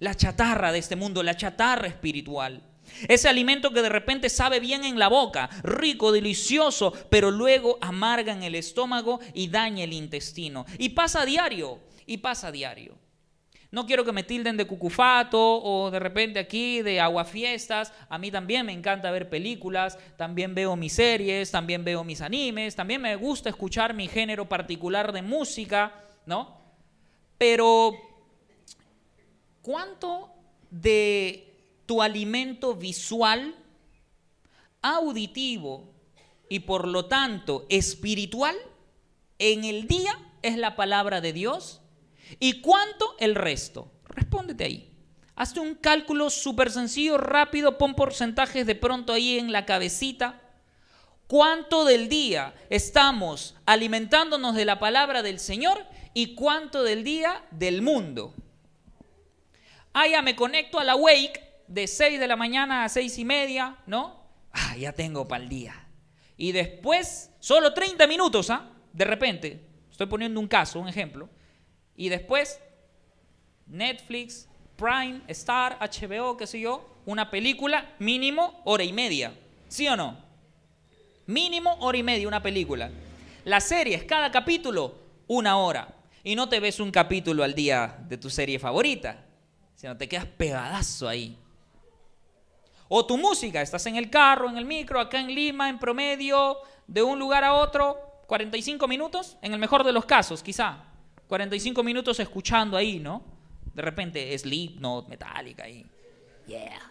La chatarra de este mundo, la chatarra espiritual. Ese alimento que de repente sabe bien en la boca, rico, delicioso, pero luego amarga en el estómago y daña el intestino. Y pasa diario, y pasa diario. No quiero que me tilden de cucufato o de repente aquí de aguafiestas. A mí también me encanta ver películas, también veo mis series, también veo mis animes, también me gusta escuchar mi género particular de música, ¿no? Pero, ¿cuánto de tu alimento visual, auditivo y por lo tanto espiritual en el día es la palabra de Dios y cuánto el resto. Respóndete ahí. Hazte un cálculo súper sencillo, rápido, pon porcentajes de pronto ahí en la cabecita. ¿Cuánto del día estamos alimentándonos de la palabra del Señor y cuánto del día del mundo? Ah, me conecto a la Wake de 6 de la mañana a 6 y media, ¿no? Ah, ya tengo para el día. Y después, solo 30 minutos, ¿ah? De repente, estoy poniendo un caso, un ejemplo. Y después, Netflix, Prime, Star, HBO, qué sé yo, una película, mínimo hora y media. ¿Sí o no? Mínimo hora y media una película. Las series, cada capítulo, una hora. Y no te ves un capítulo al día de tu serie favorita, sino te quedas pegadazo ahí. O tu música, estás en el carro, en el micro, acá en Lima, en promedio, de un lugar a otro, 45 minutos, en el mejor de los casos, quizá. 45 minutos escuchando ahí, ¿no? De repente Slipknot, Metallica ahí. Yeah.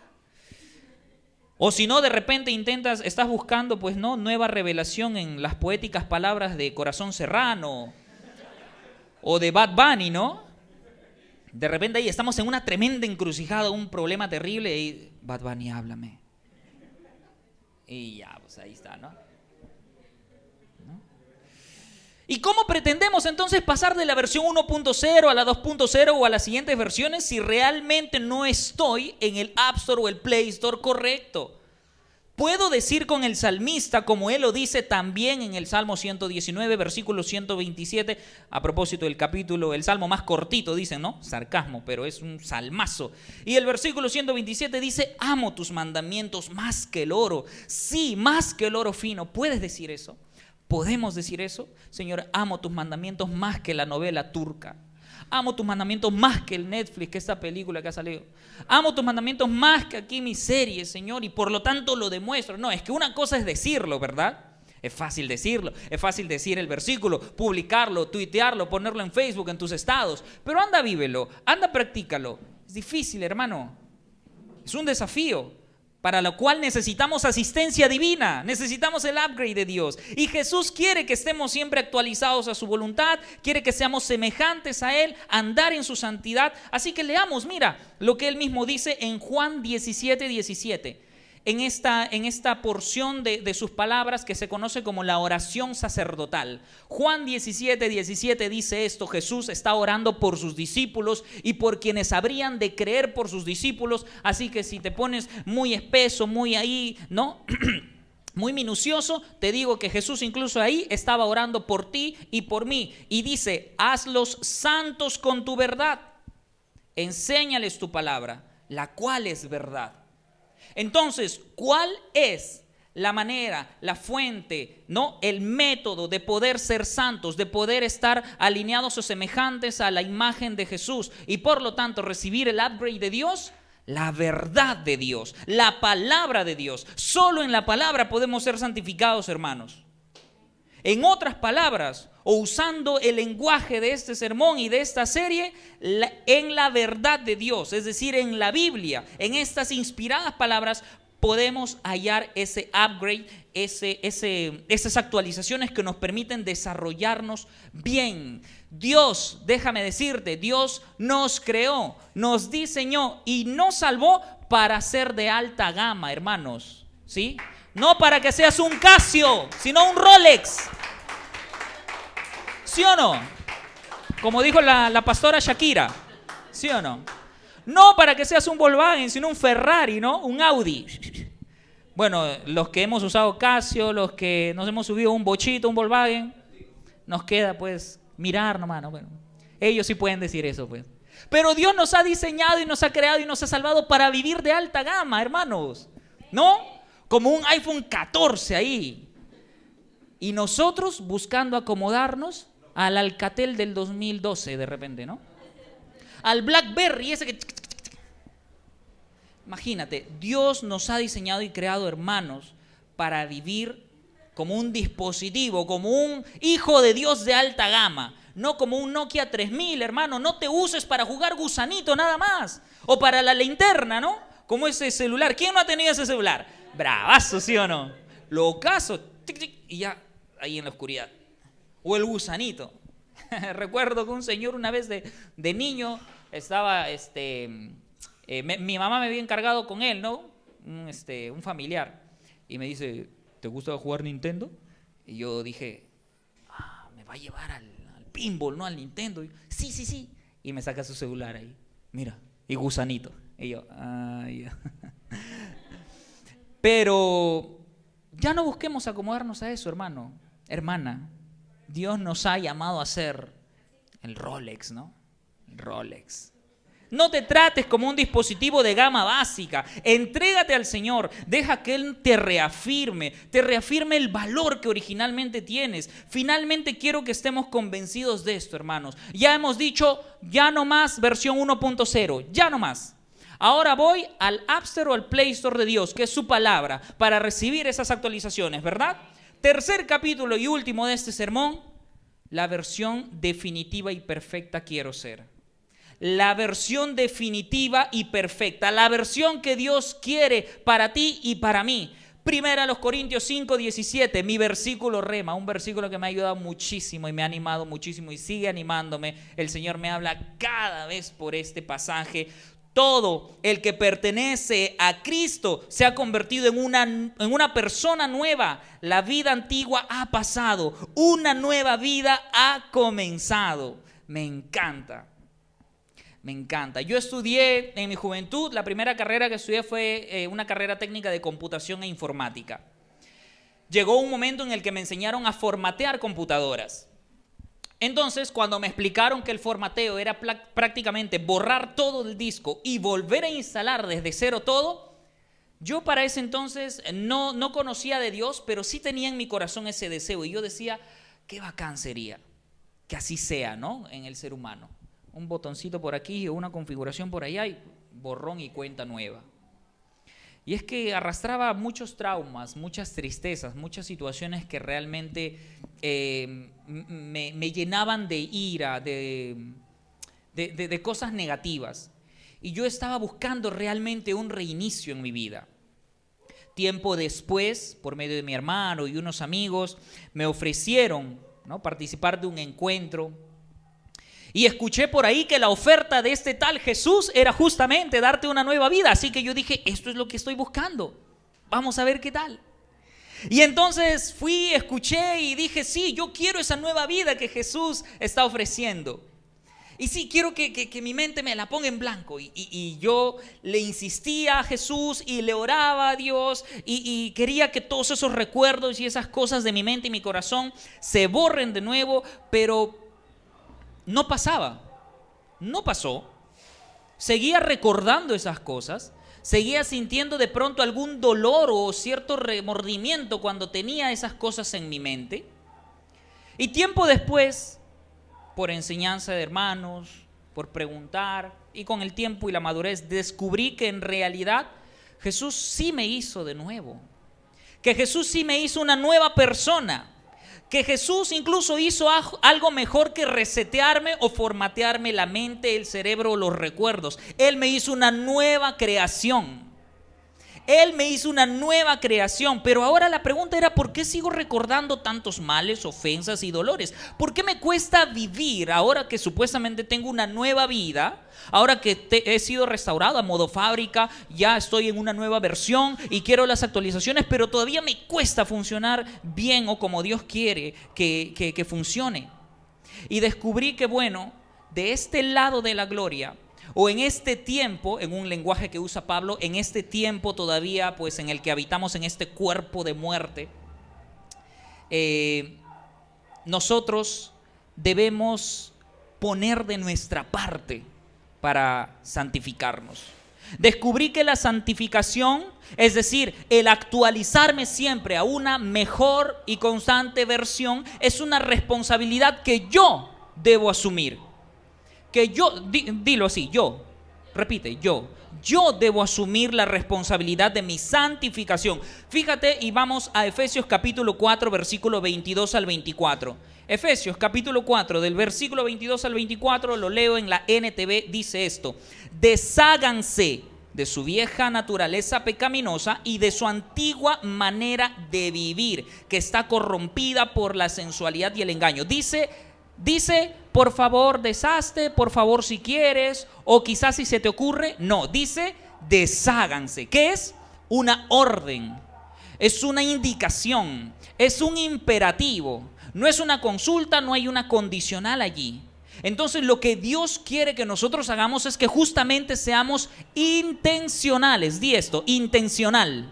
O si no, de repente intentas, estás buscando, pues no, nueva revelación en las poéticas palabras de Corazón Serrano. O de Bad Bunny, ¿no? De repente ahí estamos en una tremenda encrucijada, un problema terrible y Bad Bunny, háblame. Y ya, pues ahí está, ¿no? ¿Y cómo pretendemos entonces pasar de la versión 1.0 a la 2.0 o a las siguientes versiones si realmente no estoy en el App Store o el Play Store correcto? Puedo decir con el salmista, como él lo dice también en el Salmo 119, versículo 127, a propósito del capítulo, el salmo más cortito, dicen, ¿no? Sarcasmo, pero es un salmazo. Y el versículo 127 dice, amo tus mandamientos más que el oro. Sí, más que el oro fino. ¿Puedes decir eso? ¿Podemos decir eso? Señor, amo tus mandamientos más que la novela turca. Amo tus mandamientos más que el Netflix, que esta película que ha salido. Amo tus mandamientos más que aquí mi serie, Señor, y por lo tanto lo demuestro. No, es que una cosa es decirlo, ¿verdad? Es fácil decirlo, es fácil decir el versículo, publicarlo, tuitearlo, ponerlo en Facebook, en tus estados. Pero anda, vívelo, anda, practícalo. Es difícil, hermano. Es un desafío para lo cual necesitamos asistencia divina, necesitamos el upgrade de Dios. Y Jesús quiere que estemos siempre actualizados a su voluntad, quiere que seamos semejantes a Él, andar en su santidad. Así que leamos, mira, lo que Él mismo dice en Juan 17, 17 en esta, en esta porción de, de, sus palabras que se conoce como la oración sacerdotal. Juan 17, 17 dice esto, Jesús está orando por sus discípulos y por quienes habrían de creer por sus discípulos, así que si te pones muy espeso, muy ahí, ¿no? muy minucioso, te digo que Jesús incluso ahí estaba orando por ti y por mí. Y dice, hazlos santos con tu verdad. Enséñales tu palabra, la cual es verdad. Entonces, ¿cuál es la manera, la fuente, no el método de poder ser santos, de poder estar alineados o semejantes a la imagen de Jesús y por lo tanto recibir el upgrade de Dios? La verdad de Dios, la palabra de Dios. Solo en la palabra podemos ser santificados, hermanos. En otras palabras, o usando el lenguaje de este sermón y de esta serie, en la verdad de Dios, es decir, en la Biblia, en estas inspiradas palabras, podemos hallar ese upgrade, ese, ese, esas actualizaciones que nos permiten desarrollarnos bien. Dios, déjame decirte, Dios nos creó, nos diseñó y nos salvó para ser de alta gama, hermanos. ¿Sí? No para que seas un Casio, sino un Rolex. ¿Sí o no? Como dijo la, pastora Shakira. ¿Sí o no? No para que seas un Volkswagen, sino un Ferrari, ¿no? Un Audi. Bueno, los que hemos usado Casio, los que nos hemos subido un bochito, un Volkswagen, nos queda pues mirar nomás, ¿no? Bueno, ellos sí pueden decir eso, pues. Pero Dios nos ha diseñado y nos ha creado y nos ha salvado para vivir de alta gama, hermanos. ¿No? Como un iPhone 14 ahí. Y nosotros buscando acomodarnos al Alcatel del 2012 de repente, ¿no? Al BlackBerry ese que... Imagínate, Dios nos ha diseñado y creado hermanos para vivir como un dispositivo, como un hijo de Dios de alta gama, no como un Nokia 3000, hermano, no te uses para jugar gusanito nada más, o para la linterna, ¿no? Como ese celular. ¿Quién no ha tenido ese celular? Bravazo, ¿sí o no? Lo ocaso, y ya ahí en la oscuridad. O el gusanito. Recuerdo que un señor una vez de, niño estaba, este, eh, mi mamá me había encargado con él, ¿no? Un, este, un familiar. Y me dice, ¿te gusta jugar Nintendo? Y yo dije, ah, me va a llevar al, pinball, ¿no? Al Nintendo. sí, sí, sí. Y me saca su celular ahí. Mira, y gusanito. Y yo, ah. Pero ya no busquemos acomodarnos a eso, hermano, hermana. Dios nos ha llamado a ser el Rolex, ¿no? El Rolex. No te trates como un dispositivo de gama básica. Entrégate al Señor. Deja que Él te reafirme, te reafirme el valor que originalmente tienes. Finalmente quiero que estemos convencidos de esto, hermanos. Ya hemos dicho, ya no más versión 1.0, ya no más. Ahora voy al App Store o al Play Store de Dios, que es su palabra, para recibir esas actualizaciones, ¿verdad? Tercer capítulo y último de este sermón, la versión definitiva y perfecta quiero ser. La versión definitiva y perfecta, la versión que Dios quiere para ti y para mí. Primera a los Corintios 5, 17, mi versículo rema, un versículo que me ha ayudado muchísimo y me ha animado muchísimo y sigue animándome. El Señor me habla cada vez por este pasaje. Todo el que pertenece a Cristo se ha convertido en una, en una persona nueva. La vida antigua ha pasado, una nueva vida ha comenzado. Me encanta. Me encanta. Yo estudié en mi juventud, la primera carrera que estudié fue eh, una carrera técnica de computación e informática. Llegó un momento en el que me enseñaron a formatear computadoras. Entonces, cuando me explicaron que el formateo era prácticamente borrar todo el disco y volver a instalar desde cero todo, yo para ese entonces no, no conocía de Dios, pero sí tenía en mi corazón ese deseo. Y yo decía, qué bacán sería que así sea, ¿no? En el ser humano un botoncito por aquí una configuración por allá y borrón y cuenta nueva. Y es que arrastraba muchos traumas, muchas tristezas, muchas situaciones que realmente eh, me, llenaban de ira, de, de cosas negativas. Y yo estaba buscando realmente un reinicio en mi vida. Tiempo después, por medio de mi hermano y unos amigos, me ofrecieron ¿no? participar de un encuentro y escuché por ahí que la oferta de este tal Jesús era justamente darte una nueva vida. Así que yo dije, esto es lo que estoy buscando. Vamos a ver qué tal. Y entonces fui, escuché y dije, sí, yo quiero esa nueva vida que Jesús está ofreciendo. Y sí, quiero que, mi mente me la ponga en blanco. Y, yo le insistía a Jesús y le oraba a Dios y, y, quería que todos esos recuerdos y esas cosas de mi mente y mi corazón se borren de nuevo, pero no pasaba. No pasó. Seguía recordando esas cosas. Seguía sintiendo de pronto algún dolor o cierto remordimiento cuando tenía esas cosas en mi mente. Y tiempo después, por enseñanza de hermanos, por preguntar y con el tiempo y la madurez, descubrí que en realidad Jesús sí me hizo de nuevo. Que Jesús sí me hizo una nueva persona que Jesús incluso hizo algo mejor que resetearme o formatearme la mente, el cerebro o los recuerdos. Él me hizo una nueva creación. Él me hizo una nueva creación, pero ahora la pregunta era, ¿por qué sigo recordando tantos males, ofensas y dolores? ¿Por qué me cuesta vivir ahora que supuestamente tengo una nueva vida? Ahora que he sido restaurado a modo fábrica, ya estoy en una nueva versión y quiero las actualizaciones, pero todavía me cuesta funcionar bien o como Dios quiere que, que funcione. Y descubrí que, bueno, de este lado de la gloria, o en este tiempo, en un lenguaje que usa Pablo, en este tiempo todavía, pues en el que habitamos en este cuerpo de muerte, eh, nosotros debemos poner de nuestra parte para santificarnos. Descubrí que la santificación, es decir, el actualizarme siempre a una mejor y constante versión, es una responsabilidad que yo debo asumir que yo, dilo así, yo, repite, yo, yo debo asumir la responsabilidad de mi santificación. Fíjate y vamos a Efesios capítulo 4, versículo 22 al 24. Efesios capítulo 4, del versículo 22 al 24, lo leo en la NTV, dice esto, desháganse de su vieja naturaleza pecaminosa y de su antigua manera de vivir, que está corrompida por la sensualidad y el engaño. Dice Dice, por favor, deshazte, por favor, si quieres, o quizás si se te ocurre. No, dice, desháganse. ¿Qué es? Una orden. Es una indicación. Es un imperativo. No es una consulta, no hay una condicional allí. Entonces lo que Dios quiere que nosotros hagamos es que justamente seamos intencionales. Di esto, intencional.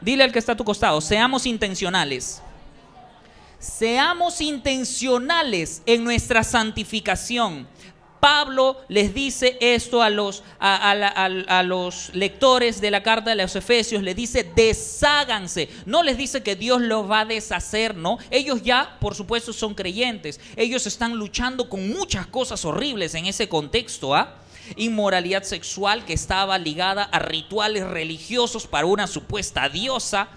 Dile al que está a tu costado, seamos intencionales seamos intencionales en nuestra santificación. Pablo les dice esto a los, lectores de la carta de los Efesios, les dice, desháganse. No les dice que Dios los va a deshacer, ¿no? Ellos ya, por supuesto, son creyentes. Ellos están luchando con muchas cosas horribles en ese contexto, ¿ah? Inmoralidad sexual que estaba ligada a rituales religiosos para una supuesta diosa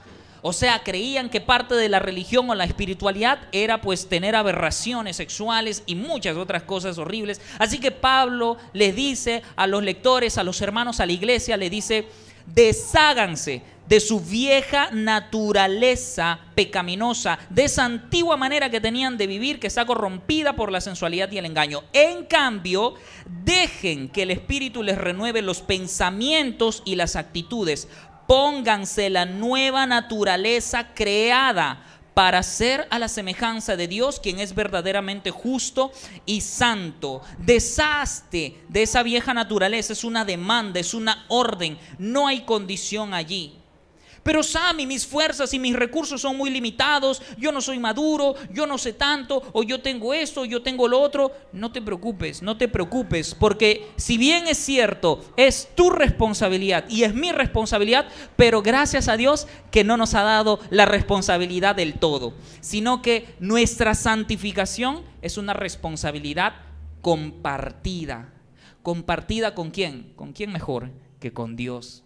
o sea, creían que parte de la religión o la espiritualidad era pues tener aberraciones sexuales y muchas otras cosas horribles. Así que Pablo les dice a los lectores, a los hermanos, a la iglesia, le dice, desháganse de su vieja naturaleza pecaminosa, de esa antigua manera que tenían de vivir que está corrompida por la sensualidad y el engaño. En cambio, dejen que el Espíritu les renueve los pensamientos y las actitudes. Pónganse la nueva naturaleza creada para ser a la semejanza de Dios, quien es verdaderamente justo y santo. Deshazte de esa vieja naturaleza, es una demanda, es una orden, no hay condición allí. Pero Sammy, mis fuerzas y mis recursos son muy limitados, yo no soy maduro, yo no sé tanto, o yo tengo esto, yo tengo lo otro. No te preocupes, no te preocupes, porque si bien es cierto, es tu responsabilidad y es mi responsabilidad, pero gracias a Dios que no nos ha dado la responsabilidad del todo, sino que nuestra santificación es una responsabilidad compartida. ¿Compartida con quién? ¿Con quién mejor que con Dios?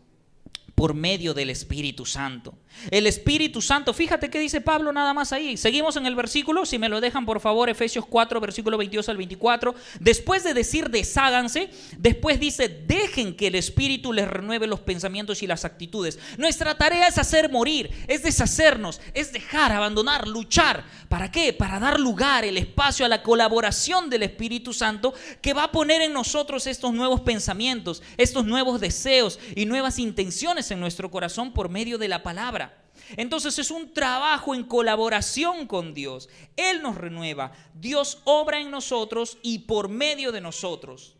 Por medio del Espíritu Santo. El Espíritu Santo, fíjate qué dice Pablo nada más ahí. Seguimos en el versículo, si me lo dejan por favor, Efesios 4, versículo 22 al 24. Después de decir desháganse, después dice dejen que el Espíritu les renueve los pensamientos y las actitudes. Nuestra tarea es hacer morir, es deshacernos, es dejar, abandonar, luchar. ¿Para qué? Para dar lugar, el espacio a la colaboración del Espíritu Santo que va a poner en nosotros estos nuevos pensamientos, estos nuevos deseos y nuevas intenciones en nuestro corazón por medio de la palabra. Entonces es un trabajo en colaboración con Dios. Él nos renueva. Dios obra en nosotros y por medio de nosotros.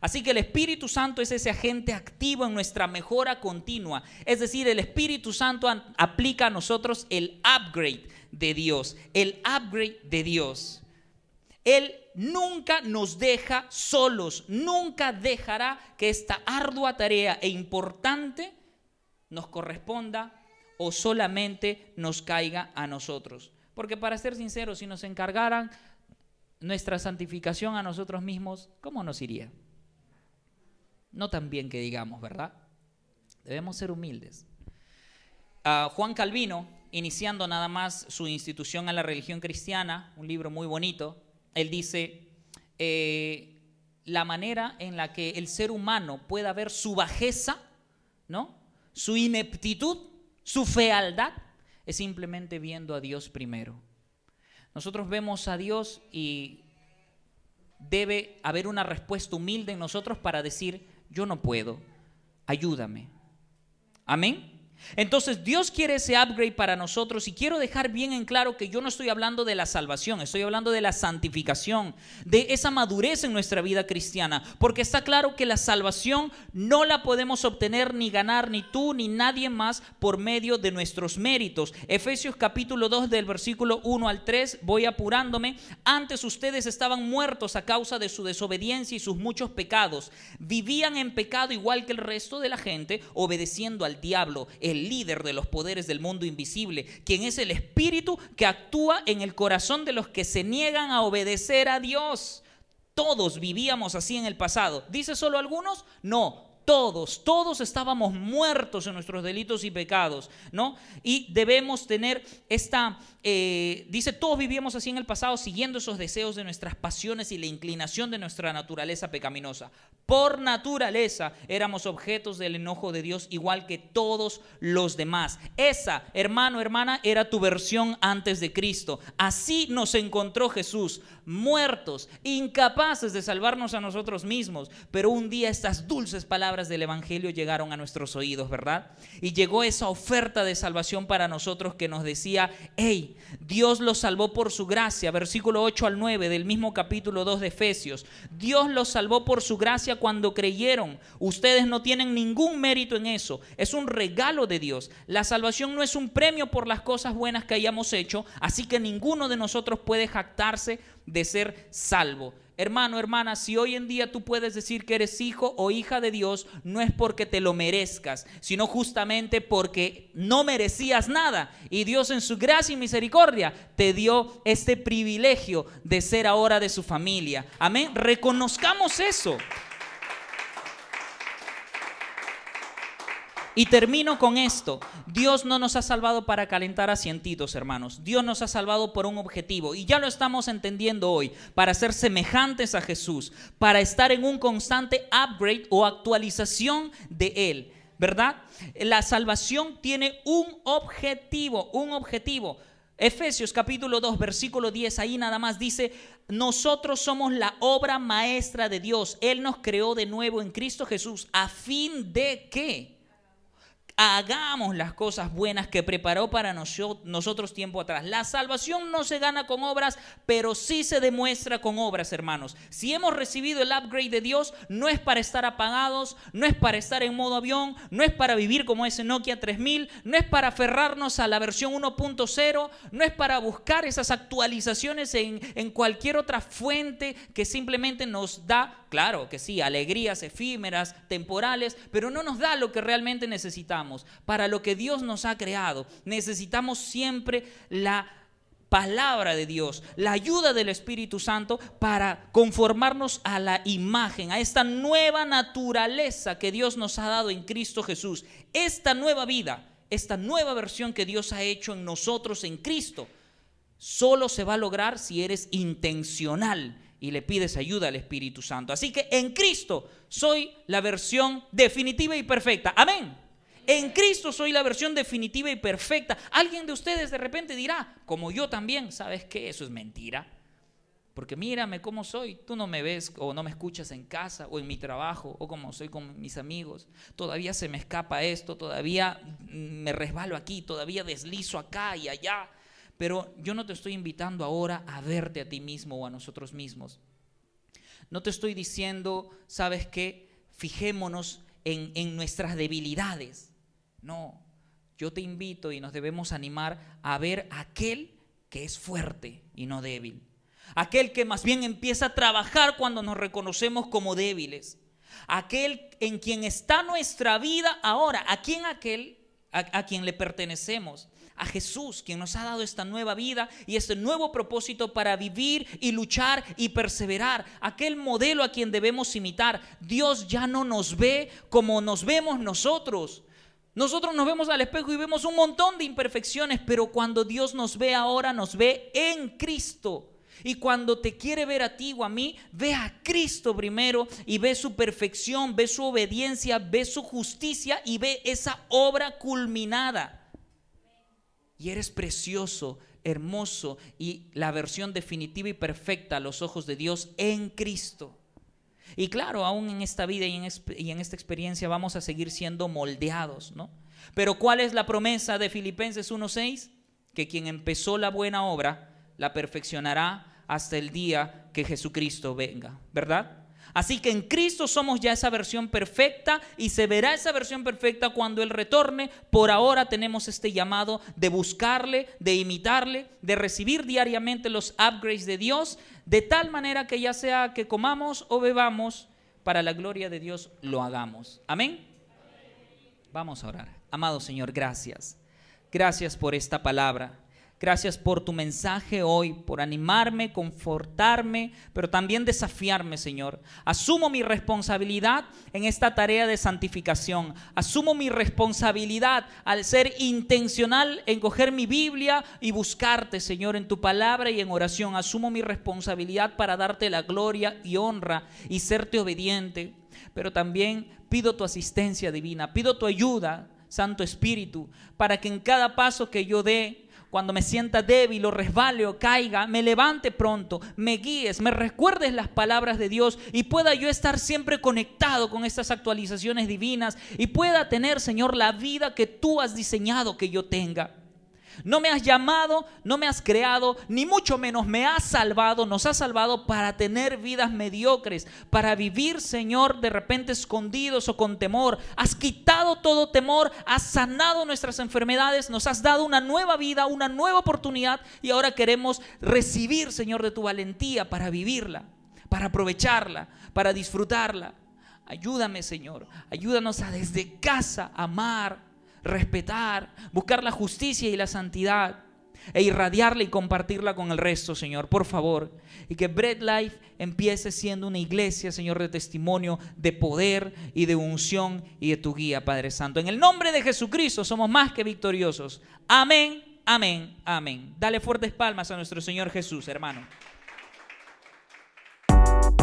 Así que el Espíritu Santo es ese agente activo en nuestra mejora continua. Es decir, el Espíritu Santo aplica a nosotros el upgrade de Dios. El upgrade de Dios. Él nunca nos deja solos. Nunca dejará que esta ardua tarea e importante nos corresponda o solamente nos caiga a nosotros. Porque para ser sinceros, si nos encargaran nuestra santificación a nosotros mismos, ¿cómo nos iría? No tan bien que digamos, ¿verdad? Debemos ser humildes. Ah, Juan Calvino, iniciando nada más su institución a la religión cristiana, un libro muy bonito, él dice, eh, la manera en la que el ser humano pueda ver su bajeza, ¿no? Su ineptitud su fealdad es simplemente viendo a Dios primero. Nosotros vemos a Dios y debe haber una respuesta humilde en nosotros para decir, yo no puedo, ayúdame. Amén. Entonces Dios quiere ese upgrade para nosotros y quiero dejar bien en claro que yo no estoy hablando de la salvación, estoy hablando de la santificación, de esa madurez en nuestra vida cristiana, porque está claro que la salvación no la podemos obtener ni ganar ni tú ni nadie más por medio de nuestros méritos. Efesios capítulo 2 del versículo 1 al 3, voy apurándome, antes ustedes estaban muertos a causa de su desobediencia y sus muchos pecados, vivían en pecado igual que el resto de la gente, obedeciendo al diablo el líder de los poderes del mundo invisible, quien es el espíritu que actúa en el corazón de los que se niegan a obedecer a Dios. Todos vivíamos así en el pasado. ¿Dice solo algunos? No, todos, todos estábamos muertos en nuestros delitos y pecados, ¿no? Y debemos tener esta, eh, dice, todos vivíamos así en el pasado, siguiendo esos deseos de nuestras pasiones y la inclinación de nuestra naturaleza pecaminosa. Por naturaleza éramos objetos del enojo de Dios, igual que todos los demás. Esa, hermano, hermana, era tu versión antes de Cristo. Así nos encontró Jesús, muertos, incapaces de salvarnos a nosotros mismos, pero un día estas dulces palabras del Evangelio llegaron a nuestros oídos, ¿verdad? Y llegó esa oferta de salvación para nosotros que nos decía, hey, Dios los salvó por su gracia, versículo 8 al 9 del mismo capítulo 2 de Efesios. Dios los salvó por su gracia cuando creyeron. Ustedes no tienen ningún mérito en eso, es un regalo de Dios. La salvación no es un premio por las cosas buenas que hayamos hecho, así que ninguno de nosotros puede jactarse de ser salvo. Hermano, hermana, si hoy en día tú puedes decir que eres hijo o hija de Dios, no es porque te lo merezcas, sino justamente porque no merecías nada. Y Dios en su gracia y misericordia te dio este privilegio de ser ahora de su familia. Amén. Reconozcamos eso. Y termino con esto. Dios no nos ha salvado para calentar asientitos, hermanos. Dios nos ha salvado por un objetivo. Y ya lo estamos entendiendo hoy. Para ser semejantes a Jesús. Para estar en un constante upgrade o actualización de Él. ¿verdad? La salvación tiene un objetivo, un objetivo. Efesios capítulo 2, versículo 10, ahí nada más dice, nosotros somos la obra maestra de Dios. Él nos creó de nuevo en Cristo Jesús a fin de que hagamos las cosas buenas que preparó para nosotros tiempo atrás. La salvación no se gana con obras, pero sí se demuestra con obras, hermanos. Si hemos recibido el upgrade de Dios, no es para estar apagados, no es para estar en modo avión, no es para vivir como ese Nokia 3000, no es para aferrarnos a la versión 1.0, no es para buscar esas actualizaciones en, en cualquier otra fuente que simplemente nos da, claro que sí, alegrías efímeras, temporales, pero no nos da lo que realmente necesitamos para lo que Dios nos ha creado, necesitamos siempre la palabra de Dios, la ayuda del Espíritu Santo para conformarnos a la imagen, a esta nueva naturaleza que Dios nos ha dado en Cristo Jesús. Esta nueva vida, esta nueva versión que Dios ha hecho en nosotros en Cristo, solo se va a lograr si eres intencional y le pides ayuda al Espíritu Santo. Así que en Cristo soy la versión definitiva y perfecta. Amén. En Cristo soy la versión definitiva y perfecta. Alguien de ustedes de repente dirá, como yo también, ¿sabes qué? Eso es mentira. Porque mírame cómo soy. Tú no me ves o no me escuchas en casa o en mi trabajo o como soy con mis amigos. Todavía se me escapa esto, todavía me resbalo aquí, todavía deslizo acá y allá. Pero yo no te estoy invitando ahora a verte a ti mismo o a nosotros mismos. No te estoy diciendo, ¿sabes qué? Fijémonos en, en nuestras debilidades. No, yo te invito y nos debemos animar a ver aquel que es fuerte y no débil. Aquel que más bien empieza a trabajar cuando nos reconocemos como débiles. Aquel en quien está nuestra vida ahora. ¿A quién aquel? A, quien le pertenecemos. A Jesús, quien nos ha dado esta nueva vida y este nuevo propósito para vivir y luchar y perseverar. Aquel modelo a quien debemos imitar. Dios ya no nos ve como nos vemos nosotros. Nosotros nos vemos al espejo y vemos un montón de imperfecciones, pero cuando Dios nos ve ahora, nos ve en Cristo. Y cuando te quiere ver a ti o a mí, ve a Cristo primero y ve su perfección, ve su obediencia, ve su justicia y ve esa obra culminada. Y eres precioso, hermoso y la versión definitiva y perfecta a los ojos de Dios en Cristo. Y claro, aún en esta vida y en, esta experiencia vamos a seguir siendo moldeados, ¿no? Pero ¿cuál es la promesa de Filipenses 1.6? Que quien empezó la buena obra la perfeccionará hasta el día que Jesucristo venga, ¿verdad? Así que en Cristo somos ya esa versión perfecta y se verá esa versión perfecta cuando Él retorne. Por ahora tenemos este llamado de buscarle, de imitarle, de recibir diariamente los upgrades de Dios, de tal manera que ya sea que comamos o bebamos, para la gloria de Dios lo hagamos. Amén. Vamos a orar. Amado Señor, gracias. Gracias por esta palabra. Gracias por tu mensaje hoy, por animarme, confortarme, pero también desafiarme, Señor. Asumo mi responsabilidad en esta tarea de santificación. Asumo mi responsabilidad al ser intencional en coger mi Biblia y buscarte, Señor, en tu palabra y en oración. Asumo mi responsabilidad para darte la gloria y honra y serte obediente. Pero también pido tu asistencia divina, pido tu ayuda, Santo Espíritu, para que en cada paso que yo dé, cuando me sienta débil o resbale o caiga, me levante pronto, me guíes, me recuerdes las palabras de Dios y pueda yo estar siempre conectado con estas actualizaciones divinas y pueda tener, Señor, la vida que tú has diseñado que yo tenga. No me has llamado, no me has creado, ni mucho menos me has salvado, nos has salvado para tener vidas mediocres, para vivir, Señor, de repente escondidos o con temor. Has quitado todo temor, has sanado nuestras enfermedades, nos has dado una nueva vida, una nueva oportunidad y ahora queremos recibir, Señor, de tu valentía para vivirla, para aprovecharla, para disfrutarla. Ayúdame, Señor. Ayúdanos a desde casa amar, respetar, buscar la justicia y la santidad e irradiarla y compartirla con el resto, Señor, por favor. Y que Bread Life empiece siendo una iglesia, Señor, de testimonio, de poder y de unción y de tu guía, Padre Santo. En el nombre de Jesucristo somos más que victoriosos. Amén, amén, amén. Dale fuertes palmas a nuestro Señor Jesús, hermano.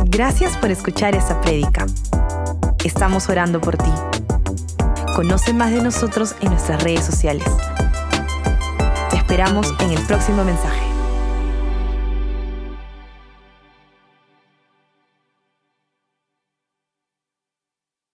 Gracias por escuchar esta prédica. Estamos orando por ti. Conoce más de nosotros en nuestras redes sociales. Te esperamos en el próximo mensaje.